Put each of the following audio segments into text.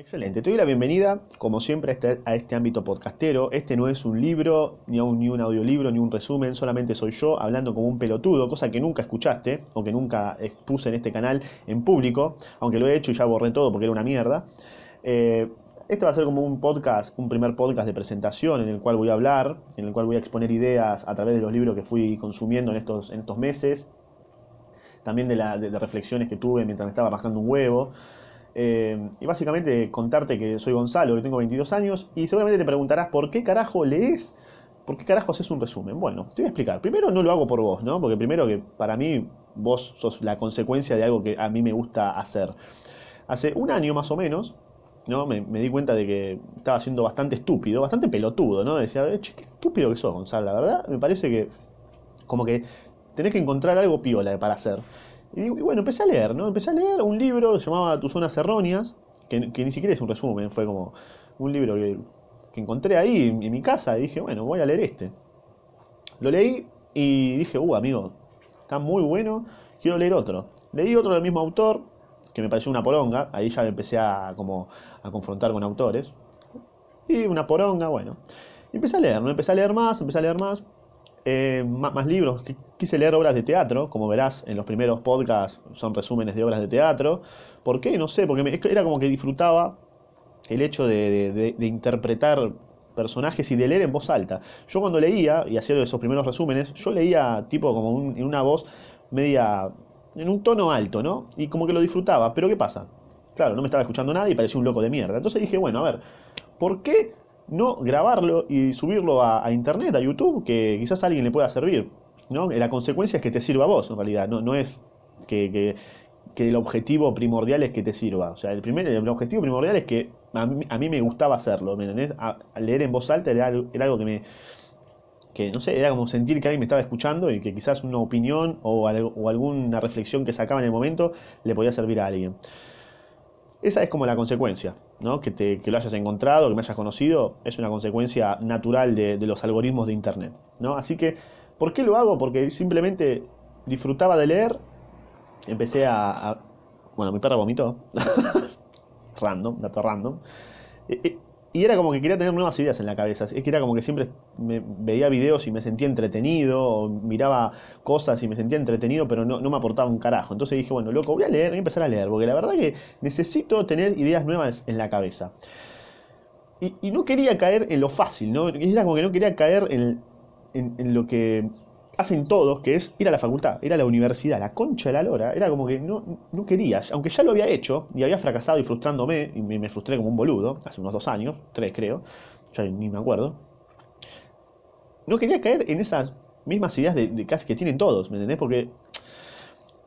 Excelente, te doy la bienvenida, como siempre, a este, a este ámbito podcastero. Este no es un libro, ni un, ni un audiolibro, ni un resumen, solamente soy yo hablando como un pelotudo, cosa que nunca escuchaste o que nunca expuse en este canal en público, aunque lo he hecho y ya borré todo porque era una mierda. Eh, este va a ser como un podcast, un primer podcast de presentación en el cual voy a hablar, en el cual voy a exponer ideas a través de los libros que fui consumiendo en estos, en estos meses, también de, la, de, reflexiones que tuve mientras me estaba rascando un huevo. Eh, y básicamente contarte que soy Gonzalo, que tengo 22 años, y seguramente te preguntarás por qué carajo lees, por qué carajo haces un resumen. Bueno, te voy a explicar. Primero no lo hago por vos, ¿no? Porque primero que para mí vos sos la consecuencia de algo que a mí me gusta hacer. Hace un año más o menos, ¿no? Me, me di cuenta de que estaba siendo bastante estúpido, bastante pelotudo, ¿no? Decía, che, qué estúpido que sos, Gonzalo, la verdad. Me parece que como que tenés que encontrar algo piola para hacer. Y, bueno, empecé a leer, ¿no? Empecé a leer un libro que llamaba Tus zonas erróneas, que, ni siquiera es un resumen, fue como un libro que, encontré ahí en, en, mi casa y dije, bueno, voy a leer este. Lo leí y dije, uh, amigo, está muy bueno, quiero leer otro. Leí otro del mismo autor, que me pareció una poronga, ahí ya me empecé a, como, a confrontar con autores. Y una poronga, bueno. Y empecé a leer, ¿no? Empecé a leer más, empecé a leer más. Eh, más, libros, quise leer obras de teatro, como verás en los primeros podcasts son resúmenes de obras de teatro. ¿Por qué? No sé, porque me, era como que disfrutaba el hecho de, interpretar personajes y de leer en voz alta. Yo cuando leía y hacía esos primeros resúmenes, yo leía tipo como en una voz media, en un tono alto, ¿no? Y como que lo disfrutaba. Pero ¿qué pasa? Claro, no me estaba escuchando nadie y parecía un loco de mierda. Entonces dije, bueno, a ver, ¿por qué no grabarlo y subirlo a, internet, a YouTube, que quizás a alguien le pueda servir. ¿no? La consecuencia es que te sirva a vos, en realidad, no, no es que, que, que, el objetivo primordial es que te sirva. O sea, el, primer, el objetivo primordial es que a mí, a mí me gustaba hacerlo, ¿me entendés? Leer en voz alta era, era, algo que me... Que no sé, era como sentir que alguien me estaba escuchando y que quizás una opinión o, algo, o alguna reflexión que sacaba en el momento le podía servir a alguien. Esa es como la consecuencia, ¿no? que, te, que, lo hayas encontrado, que me hayas conocido, es una consecuencia natural de, de, los algoritmos de Internet. ¿no? Así que, ¿por qué lo hago? Porque simplemente disfrutaba de leer, empecé a... bueno, mi perra vomitó, random, dato random, y era como que quería tener nuevas ideas en la cabeza. Es que era como que siempre veía videos y me sentía entretenido, o miraba cosas y me sentía entretenido, pero no, no, me aportaba un carajo. Entonces dije, bueno, loco, voy a leer, voy a empezar a leer, porque la verdad que necesito tener ideas nuevas en la cabeza. Y, no quería caer en lo fácil, ¿no? Era como que no quería caer en, en lo que hacen todos, que es ir a la facultad, ir a la universidad, la concha de la lora, era como que no, no quería, aunque ya lo había hecho y había fracasado y frustrándome, y me, frustré como un boludo, hace unos dos años, tres creo, ya ni me acuerdo, no quería caer en esas mismas ideas de, de casi que tienen todos, ¿me entendés? Porque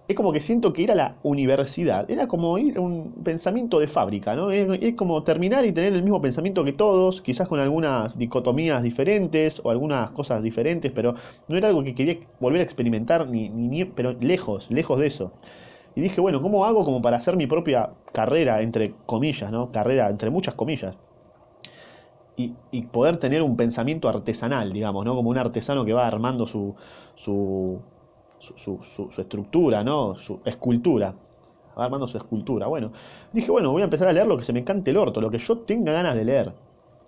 es como que siento que ir a la universidad era como ir a un pensamiento de fábrica, ¿no? Es, como terminar y tener el mismo pensamiento que todos, quizás con algunas dicotomías diferentes o algunas cosas diferentes, pero no era algo que quería volver a experimentar, ni, ni, ni pero lejos, lejos de eso. Y dije, bueno, ¿cómo hago como para hacer mi propia carrera, entre comillas, ¿no? Carrera, entre muchas comillas. Y, y, poder tener un pensamiento artesanal, digamos, ¿no? Como un artesano que va armando su, su su, estructura, ¿no? Su escultura. Va armando su escultura. Bueno, dije, bueno, voy a empezar a leer lo que se me cante el orto, lo que yo tenga ganas de leer.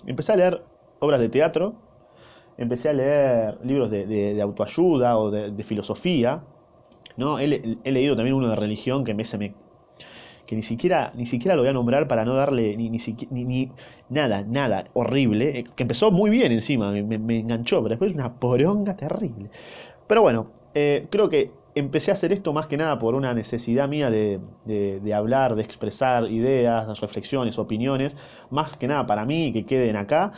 Empecé a leer obras de teatro, empecé a leer libros de, autoayuda o de, filosofía, ¿no? He, leído también uno de religión que me, se me que ni siquiera, ni siquiera lo voy a nombrar para no darle ni, ni, nada, nada, horrible, eh, que empezó muy bien encima, me, me enganchó, pero después una poronga terrible. Pero bueno, eh, creo que empecé a hacer esto más que nada por una necesidad mía de, de, hablar, de expresar ideas, reflexiones, opiniones, más que nada para mí, que queden acá,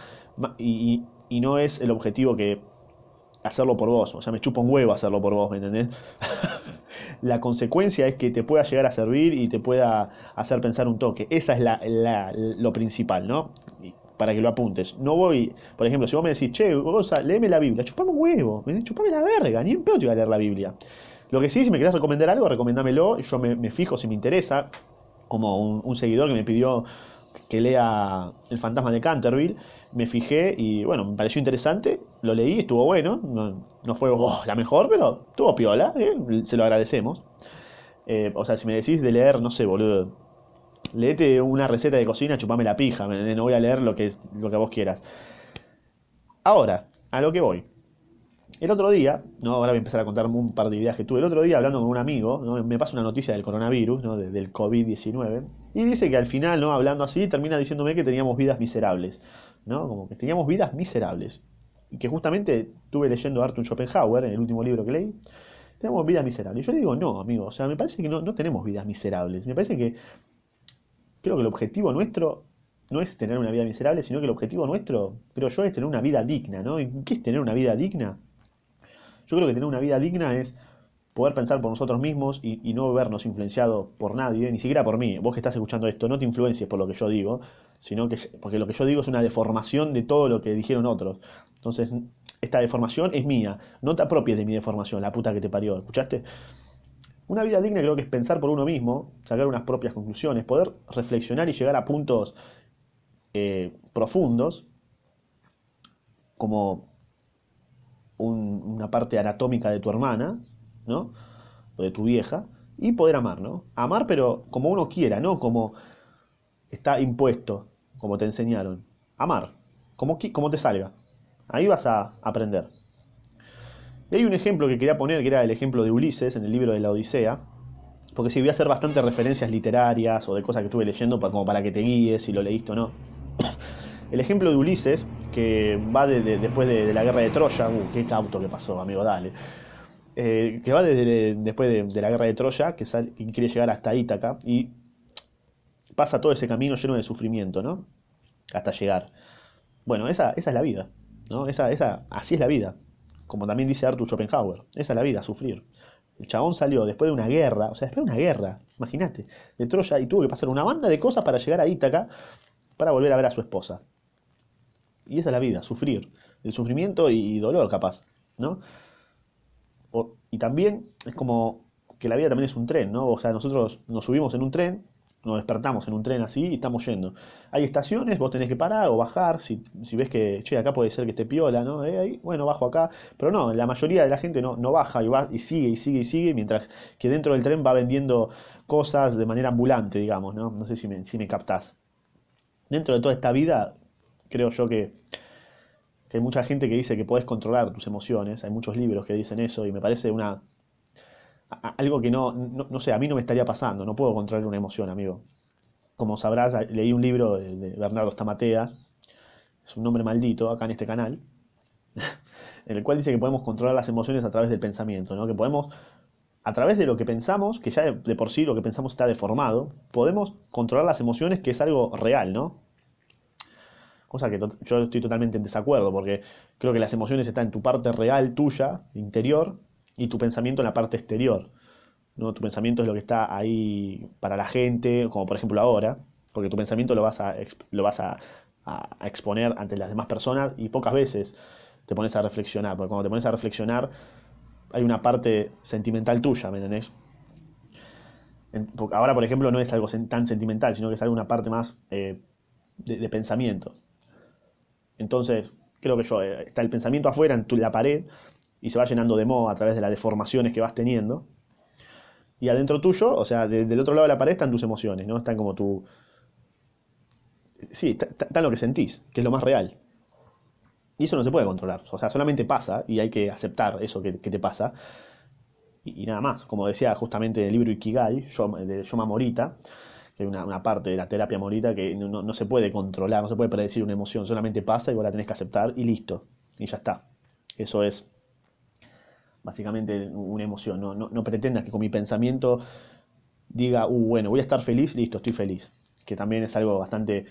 y, no es el objetivo que hacerlo por vos, o sea, me chupa un huevo hacerlo por vos, ¿me entendés? la consecuencia es que te pueda llegar a servir y te pueda hacer pensar un toque, esa es la, lo principal, ¿no? Para que lo apuntes. No voy, por ejemplo, si vos me decís, che, Goza, léeme la Biblia, chupame un huevo, chupame la verga, ni en pedo te voy a leer la Biblia. Lo que sí, si me querés recomendar algo, recomendámelo, yo me, fijo si me interesa, como un, seguidor que me pidió que lea El fantasma de Canterville, me fijé y bueno, me pareció interesante, lo leí, estuvo bueno, no, no fue oh, la mejor, pero estuvo piola, ¿eh? se lo agradecemos. Eh, o sea, si me decís de leer, no sé, boludo, Leete una receta de cocina, chupame la pija, no voy a leer lo que, es, lo que vos quieras. Ahora, a lo que voy. El otro día, ¿no? ahora voy a empezar a contar un par de ideas que tuve. El otro día, hablando con un amigo, me pasa una noticia del coronavirus, ¿no? del COVID-19, y dice que al final, ¿no? hablando así, termina diciéndome que teníamos vidas miserables. ¿no? Como que teníamos vidas miserables. Y que justamente estuve leyendo a Arthur Schopenhauer en el último libro que leí. Tenemos vidas miserables. Y yo le digo, no, amigo, o sea, me parece que no, no tenemos vidas miserables. Me parece que creo que el objetivo nuestro no es tener una vida miserable, sino que el objetivo nuestro, creo yo, es tener una vida digna, ¿no? ¿Y qué es tener una vida digna? Yo creo que tener una vida digna es poder pensar por nosotros mismos y, no vernos influenciados por nadie, ni siquiera por mí. Vos que estás escuchando esto, no te influencies por lo que yo digo, sino que porque lo que yo digo es una deformación de todo lo que dijeron otros. Entonces, esta deformación es mía. No te apropies de mi deformación, la puta que te parió. ¿Escuchaste? Una vida digna creo que es pensar por uno mismo, sacar unas propias conclusiones, poder reflexionar y llegar a puntos eh, profundos, como una parte anatómica de tu hermana, ¿no? O de tu vieja, y poder amar, ¿no? Amar, pero como uno quiera, no como está impuesto, como te enseñaron. Amar, como, como te salga. Ahí vas a aprender. Y hay un ejemplo que quería poner, que era el ejemplo de Ulises en el libro de la Odisea, porque si voy a hacer bastantes referencias literarias o de cosas que estuve leyendo como para que te guíes si lo leíste o no. El ejemplo de Ulises, que va después de, la guerra de Troya, uh, qué cauto que pasó, amigo, dale. Eh, que va desde, después de, la guerra de Troya, que, quiere llegar hasta Ítaca, y pasa todo ese camino lleno de sufrimiento, ¿no? Hasta llegar. Bueno, esa, esa es la vida, ¿no? Esa, esa, así es la vida. Como también dice Arthur Schopenhauer, esa es la vida, sufrir. El chabón salió después de una guerra, o sea, después de una guerra, imagínate, de Troya, y tuvo que pasar una banda de cosas para llegar a Ítaca para volver a ver a su esposa. Y esa es la vida, sufrir. El sufrimiento y dolor, capaz, ¿no? y también es como que la vida también es un tren, ¿no? O sea, nosotros nos subimos en un tren, nos despertamos en un tren así y estamos yendo. Hay estaciones, vos tenés que parar o bajar, si, ves que, che, acá puede ser que esté piola, ¿no? Eh, bueno, bajo acá. Pero no, la mayoría de la gente no, no baja y, va, y sigue y sigue y sigue, mientras que dentro del tren va vendiendo cosas de manera ambulante, digamos, ¿no? No sé si me, si me captás. Dentro de toda esta vida creo yo que, hay mucha gente que dice que podés controlar tus emociones, hay muchos libros que dicen eso y me parece una algo que no, no, sé, a mí no me estaría pasando, no puedo controlar una emoción, amigo. Como sabrás, leí un libro de, Bernardo Stamateas, es un nombre maldito acá en este canal, en el cual dice que podemos controlar las emociones a través del pensamiento, ¿no? que podemos, a través de lo que pensamos, que ya de, de por sí lo que pensamos está deformado, podemos controlar las emociones, que es algo real, ¿no? cosa que yo estoy totalmente en desacuerdo, porque creo que las emociones están en tu parte real tuya, interior, y tu pensamiento en la parte exterior. ¿no? Tu pensamiento es lo que está ahí para la gente, como por ejemplo ahora, porque tu pensamiento lo vas a, lo vas a, exponer ante las demás personas y pocas veces te pones a reflexionar, porque cuando te pones a reflexionar hay una parte sentimental tuya, ¿me entendés? Ahora, por ejemplo, no es algo tan sentimental, sino que es algo una parte más eh, de, pensamiento. Entonces, creo que yo, eh, está el pensamiento afuera, en la pared, y se va llenando de moho a través de las deformaciones que vas teniendo. Y adentro tuyo, o sea, del otro lado de la pared están tus emociones, ¿no? Están como tu... Sí, está, lo que sentís, que es lo más real. Y eso no se puede controlar. O sea, solamente pasa y hay que aceptar eso que, te pasa. Y, nada más. Como decía justamente en el libro Ikigai, de Yoma Morita, que hay una, parte de la terapia morita que no, se puede controlar, no se puede predecir una emoción, solamente pasa y vos la tenés que aceptar y listo. Y ya está. Eso es básicamente una emoción. No, no, pretendas que con mi pensamiento diga, uh, bueno, voy a estar feliz, listo, estoy feliz. Que también es algo bastante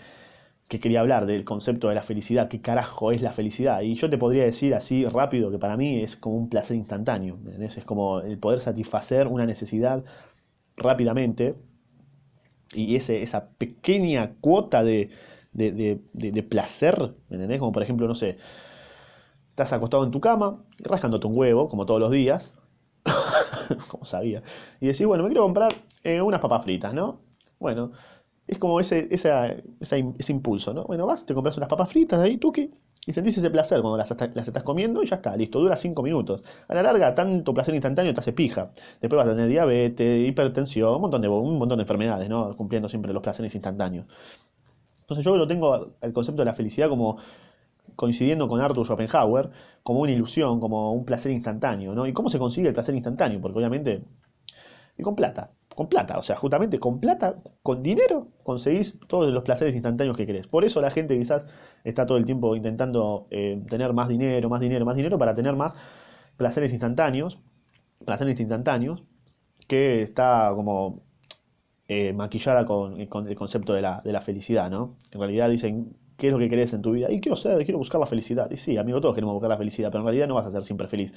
que quería hablar del concepto de la felicidad, qué carajo es la felicidad. Y yo te podría decir así rápido que para mí es como un placer instantáneo, es como el poder satisfacer una necesidad rápidamente y ese, esa pequeña cuota de, placer, ¿me entendés? Como por ejemplo, no sé, estás acostado en tu cama, rascándote un huevo, como todos los días, como sabía, y decís, bueno, me quiero comprar eh, unas papas fritas, ¿no? Bueno, es como ese, ese impulso, ¿no? Bueno, vas, te compras unas papas fritas ahí, tuki, Y sentís ese placer cuando las, las, estás comiendo y ya está, listo, dura 5 minutos. A la larga, tanto placer instantáneo te hace pija. Después vas a tener diabetes, hipertensión, un montón de, un montón de enfermedades, ¿no? Cumpliendo siempre los placeres instantáneos. Entonces yo lo tengo el concepto de la felicidad como coincidiendo con Arthur Schopenhauer, como una ilusión, como un placer instantáneo, ¿no? ¿Y cómo se consigue el placer instantáneo? Porque obviamente, y con plata, con plata, o sea, justamente con plata, con dinero, conseguís todos los placeres instantáneos que querés. Por eso la gente quizás está todo el tiempo intentando eh, tener más dinero, más dinero, más dinero, para tener más placeres instantáneos, placeres instantáneos, que está como eh, maquillada con, el concepto de la, de la felicidad, ¿no? En realidad dicen qué es lo que querés en tu vida. Y quiero ser, quiero buscar la felicidad. Y sí, amigo, todos queremos buscar la felicidad, pero en realidad no vas a ser siempre feliz.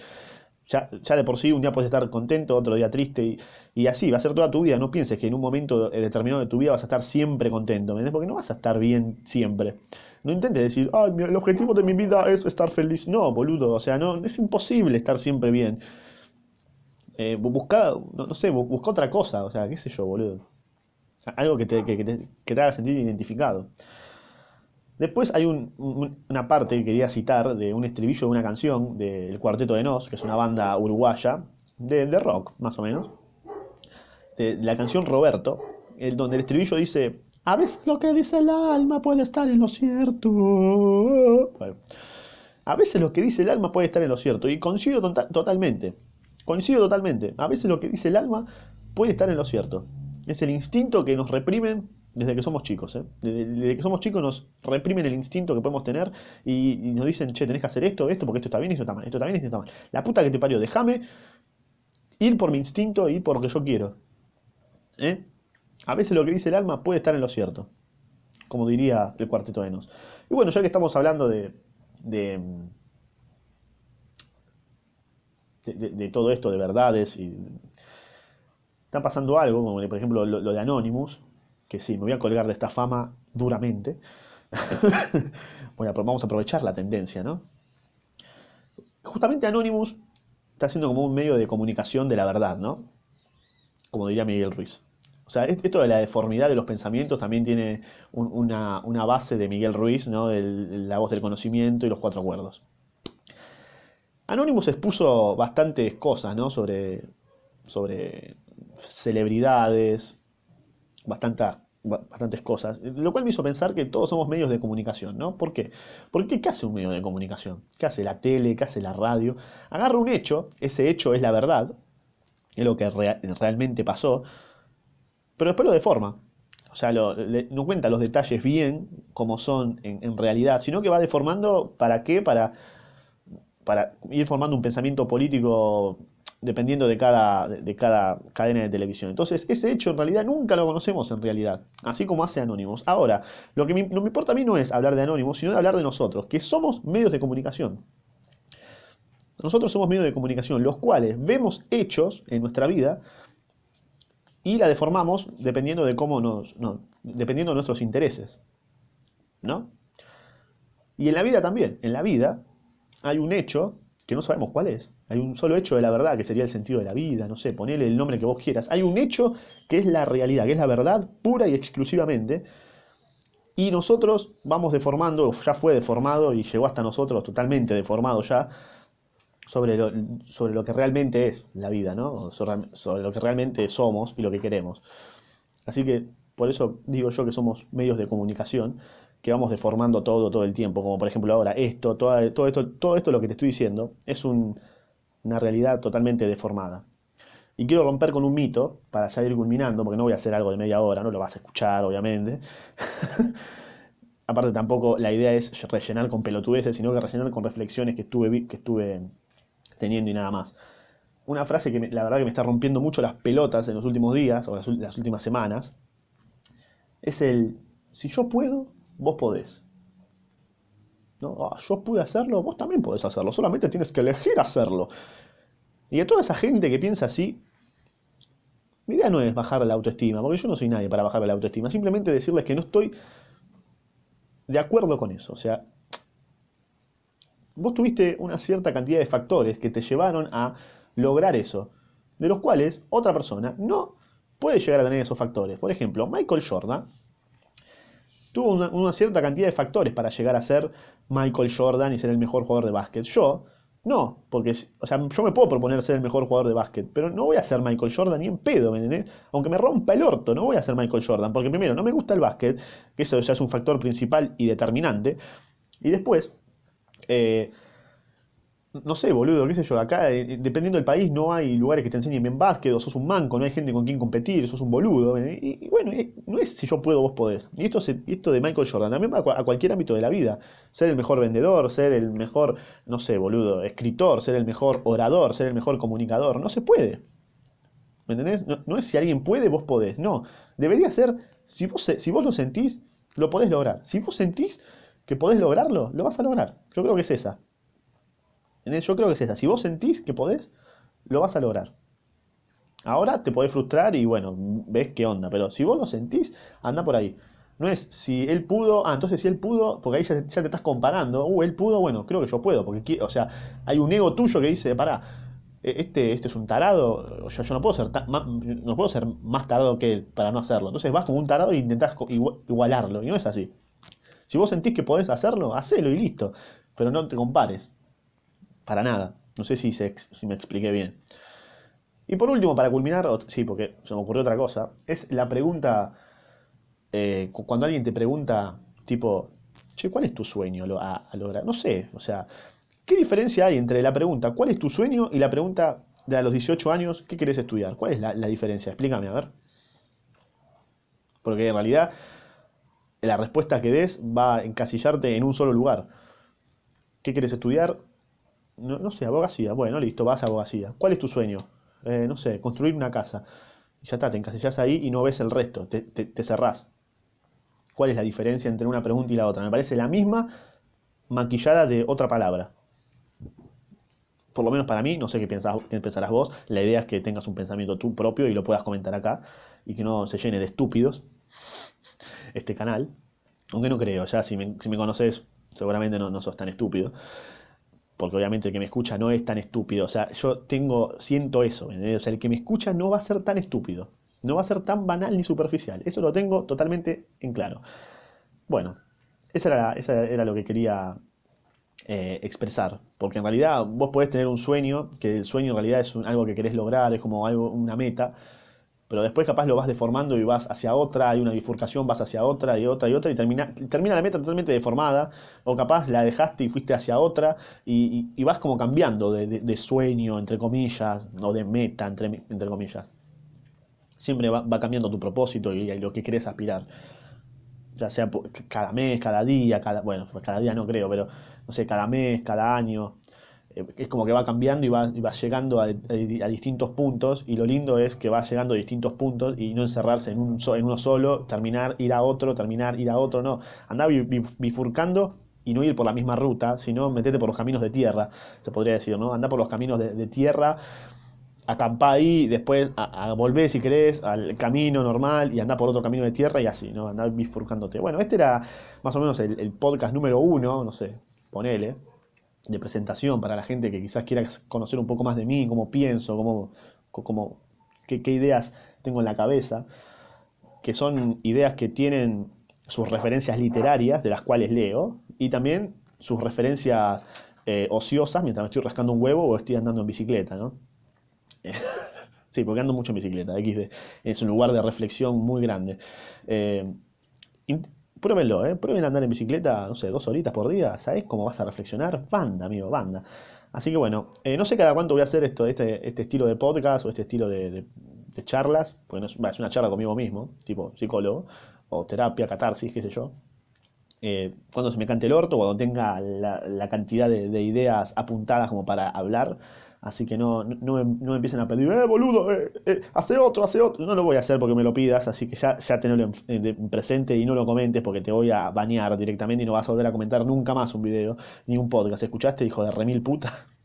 Ya, de por sí un día puedes estar contento, otro día triste, y, así va a ser toda tu vida. No pienses que en un momento eh, determinado de tu vida vas a estar siempre contento, Porque no vas a estar bien siempre. No intentes decir, Ay, el objetivo de mi vida es estar feliz. No, boludo, o sea, no, es imposible estar siempre bien. Eh, busca, no, sé, busca otra cosa, o sea, qué sé yo, boludo. Algo que te, que te haga sentir identificado. Después hay una parte que quería citar de un estribillo de una canción del Cuarteto de Nos, que es una banda uruguaya de, rock, más o menos. De, la canción Roberto, donde el estribillo dice, a veces lo que dice el alma puede estar en lo cierto. a veces lo que dice el alma puede estar en lo cierto. Y coincido tota-, totalmente. Coincido totalmente. A veces lo que dice el alma puede estar en lo cierto. Es el instinto que nos reprimen desde que somos chicos. ¿eh? Desde, que somos chicos nos reprimen el instinto que podemos tener y, nos dicen, che, tenés que hacer esto, esto, porque esto está bien esto está mal, esto está bien esto está mal. La puta que te parió, déjame ir por mi instinto y ir por lo que yo quiero. ¿Eh? A veces lo que dice el alma puede estar en lo cierto, como diría el cuarteto de Nos. Y bueno, ya que estamos hablando de, de, de, todo esto, de verdades, y está pasando algo, como por ejemplo lo de Anonymous, que sí, me voy a colgar de esta fama duramente. bueno, vamos a aprovechar la tendencia, ¿no? Justamente Anonymous está siendo como un medio de comunicación de la verdad, ¿no? Como diría Miguel Ruiz. O sea, esto de la deformidad de los pensamientos también tiene una, base de Miguel Ruiz, ¿no? La voz del conocimiento y los cuatro acuerdos. Anonymous expuso bastantes cosas, ¿no? Sobre, sobre celebridades, bastantes cosas, lo cual me hizo pensar que todos somos medios de comunicación, ¿no? ¿Por qué? Porque ¿qué hace un medio de comunicación? ¿Qué hace la tele? ¿Qué hace la radio? Agarra un hecho, ese hecho es la verdad, es lo que realmente pasó, pero después lo deforma. O sea, no cuenta los detalles bien como son en, realidad, sino que va deformando para qué, para, para ir formando un pensamiento político dependiendo de cada, de cada cadena de televisión. Entonces, ese hecho en realidad nunca lo conocemos en realidad, así como hace Anónimos. Ahora, lo que me, me importa a mí no es hablar de Anónimos, sino de hablar de nosotros, que somos medios de comunicación. Nosotros somos medios de comunicación, los cuales vemos hechos en nuestra vida y la deformamos dependiendo de cómo nos, dependiendo de nuestros intereses. ¿No? Y en la vida también, en la vida hay un hecho que no sabemos cuál es. Hay un solo hecho de la verdad, que sería el sentido de la vida, no sé, ponele el nombre que vos quieras. Hay un hecho que es la realidad, que es la verdad pura y exclusivamente. Y nosotros vamos deformando, ya fue deformado y llegó hasta nosotros totalmente deformado ya, sobre lo, sobre lo que realmente es la vida, ¿no? Sobre, lo que realmente somos y lo que queremos. Así que por eso digo yo que somos medios de comunicación que vamos deformando todo todo el tiempo, como por ejemplo ahora esto, todo, todo esto, todo esto lo que te estoy diciendo es una realidad totalmente deformada. Y quiero romper con un mito para ya ir culminando, porque no voy a hacer algo de media hora, no lo vas a escuchar, obviamente. Aparte tampoco la idea es rellenar con pelotudeces, sino que rellenar con reflexiones que estuve, que estuve teniendo y nada más. Una frase que la verdad que me está rompiendo mucho las pelotas en los últimos días, o las, las últimas semanas, es el, si yo puedo, vos podés. ¿No? Ah, yo pude hacerlo, vos también podés hacerlo, solamente tienes que elegir hacerlo. Y a toda esa gente que piensa así, mi idea no es bajar la autoestima, porque yo no soy nadie para bajar la autoestima, simplemente decirles que no estoy de acuerdo con eso. O sea, vos tuviste una cierta cantidad de factores que te llevaron a lograr eso, de los cuales otra persona no puede llegar a tener esos factores. Por ejemplo, Michael Jordan tuvo una, cierta cantidad de factores para llegar a ser Michael Jordan y ser el mejor jugador de básquet. Yo, no, porque, o sea, yo me puedo proponer ser el mejor jugador de básquet, pero no voy a ser Michael Jordan ni en pedo, ¿me? Aunque me rompa el orto, no voy a ser Michael Jordan, porque primero, no me gusta el básquet, que eso ya es un factor principal y determinante, y después, eh, no sé, boludo, qué sé yo, acá, eh, dependiendo del país, no hay lugares que te enseñen bien básquet, o sos un manco, no hay gente con quien competir, sos un boludo. Y, y bueno, eh, no es si yo puedo, vos podés. Y esto, esto de Michael Jordan también va a, cua- a cualquier ámbito de la vida. Ser el mejor vendedor, ser el mejor, no sé, boludo, escritor, ser el mejor orador, ser el mejor comunicador. No se puede. ¿Me entendés? No, no es si alguien puede, vos podés. No. Debería ser, si vos, si vos lo sentís, lo podés lograr. Si vos sentís que podés lograrlo, lo vas a lograr. Yo creo que es esa. Yo creo que es esa. Si vos sentís que podés, lo vas a lograr. Ahora te podés frustrar y bueno, ves qué onda. Pero si vos lo sentís, anda por ahí. No es si él pudo, ah, entonces si él pudo, porque ahí ya, te estás comparando. Uh, él pudo, bueno, creo que yo puedo. Porque, o sea, hay un ego tuyo que dice, pará, eh, este, este es un tarado, yo, no puedo ser no puedo ser más tarado que él para no hacerlo. Entonces vas como un tarado e intentás igualarlo. Y no es así. Si vos sentís que podés hacerlo, hacelo y listo. Pero no te compares. Para nada. No sé si, se si me expliqué bien. Y por último, para culminar, sí, porque se me ocurrió otra cosa, es la pregunta, eh, cu- cuando alguien te pregunta, tipo, che, ¿cuál es tu sueño a lograr? No sé, o sea, ¿qué diferencia hay entre la pregunta, ¿cuál es tu sueño? y la pregunta de a los 18 años, ¿qué querés estudiar? ¿Cuál es la, la diferencia? Explícame, a ver. Porque en realidad la respuesta que des va a encasillarte en un solo lugar. ¿Qué querés estudiar? No, no sé, abogacía. Bueno, listo, vas a abogacía. ¿Cuál es tu sueño? Eh, no sé, construir una casa. Y ya está, te encasillás ahí y no ves el resto, te, te- cerrás. ¿Cuál es la diferencia entre una pregunta y la otra? Me parece la misma maquillada de otra palabra. Por lo menos para mí, no sé qué, qué pensarás vos. La idea es que tengas un pensamiento tú propio y lo puedas comentar acá y que no se llene de estúpidos este canal. Aunque no creo, ya si me, si me conoces, seguramente no, no sos tan estúpido. Porque obviamente el que me escucha no es tan estúpido. O sea, yo tengo, siento eso. O sea, el que me escucha no va a ser tan estúpido. No va a ser tan banal ni superficial. Eso lo tengo totalmente en claro. Bueno, esa era, esa era lo que quería eh, expresar. Porque en realidad vos podés tener un sueño, que el sueño en realidad es un- algo que querés lograr, es como algo, una meta, pero después capaz lo vas deformando y vas hacia otra, hay una bifurcación, vas hacia otra y otra y otra y termina, termina la meta totalmente deformada, o capaz la dejaste y fuiste hacia otra y, vas como cambiando de, sueño, entre comillas, o de meta, entre, entre comillas. Siempre va, cambiando tu propósito y, lo que querés aspirar. Ya sea cada mes, cada día, cada, bueno, pues cada día no creo, pero no sé, cada mes, cada año. Es como que va cambiando y va, y va llegando a, a- distintos puntos y lo lindo es que va llegando a distintos puntos y no encerrarse en, un, en uno solo, terminar, ir a otro, terminar, ir a otro, no. Andar bi- bi- bifurcando y no ir por la misma ruta, sino metete por los caminos de tierra, se podría decir, ¿no? Andar por los caminos de, tierra acampá ahí, después a, si querés al camino normal y andá por otro camino de tierra y así, ¿no? Andá bifurcándote. Bueno, este era más o menos el, el podcast número uno, no sé, ponele, de presentación para la gente que quizás quiera conocer un poco más de mí, cómo pienso, cómo, cómo, qué, ideas tengo en la cabeza, que son ideas que tienen sus referencias literarias, de las cuales leo, y también sus referencias eh, ociosas mientras me estoy rascando un huevo o estoy andando en bicicleta, ¿no? Sí, porque ando mucho en bicicleta, XD. Es un lugar de reflexión muy grande. Eh, pruébenlo, ¿eh? Prueben andar en bicicleta, no sé, dos horitas por día. ¿Sabés cómo vas a reflexionar? Banda, amigo, banda. Así que bueno, eh, no sé cada cuánto voy a hacer esto, este, este estilo de podcast o este estilo de, de- de charlas, porque no es, bah, es una charla conmigo mismo, tipo psicólogo, o terapia, catarsis, qué sé yo. Eh, cuando se me cante el orto, cuando tenga la, la cantidad de, de ideas apuntadas como para hablar. Así que no, no, me, no empiecen a pedir, eh, boludo, eh, eh, hace otro, hace otro. No lo voy a hacer porque me lo pidas, así que ya, ya en presente y no lo comentes porque te voy a banear directamente y no vas a volver a comentar nunca más un video ni un podcast. ¿Escuchaste, hijo de remil puta?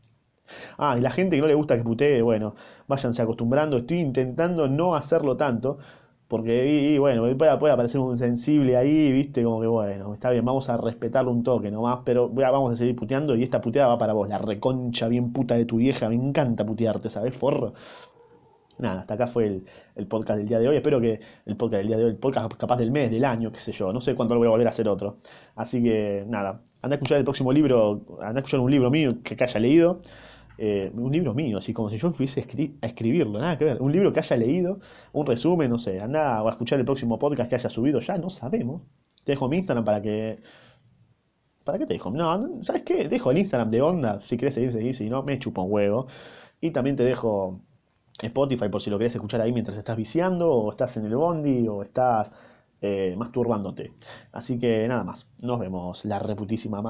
Ah, y la gente que no le gusta que putee, bueno, váyanse acostumbrando. Estoy intentando no hacerlo tanto, porque, y, bueno, puede, puede aparecer un sensible ahí, viste, como que bueno, está bien, vamos a respetarlo un toque nomás, pero vamos a seguir puteando y esta puteada va para vos, la reconcha bien puta de tu vieja, me encanta putearte, ¿sabes, forro? nada, hasta acá fue el, el podcast del día de hoy. Espero que el podcast del día de hoy, el podcast capaz del mes, del año, qué sé yo. No sé cuándo lo voy a volver a hacer otro. Así que nada, anda a escuchar el próximo libro, anda a escuchar un libro mío que, que haya leído. Eh, un libro mío, así como si yo fuese a, escri- a escribirlo, nada que ver. Un libro que haya leído, un resumen, no sé. Anda a escuchar el próximo podcast que haya subido, ya no sabemos. Te dejo mi Instagram para que ¿Para qué te dejo? No, ¿sabes qué? Dejo el Instagram de Onda. Si querés seguir, seguir. Si no, me chupa un huevo. Y también te dejo Spotify por si lo querés escuchar ahí mientras estás viciando, o estás en el bondi, o estás eh, masturbándote. Así que nada más. Nos vemos la reputísima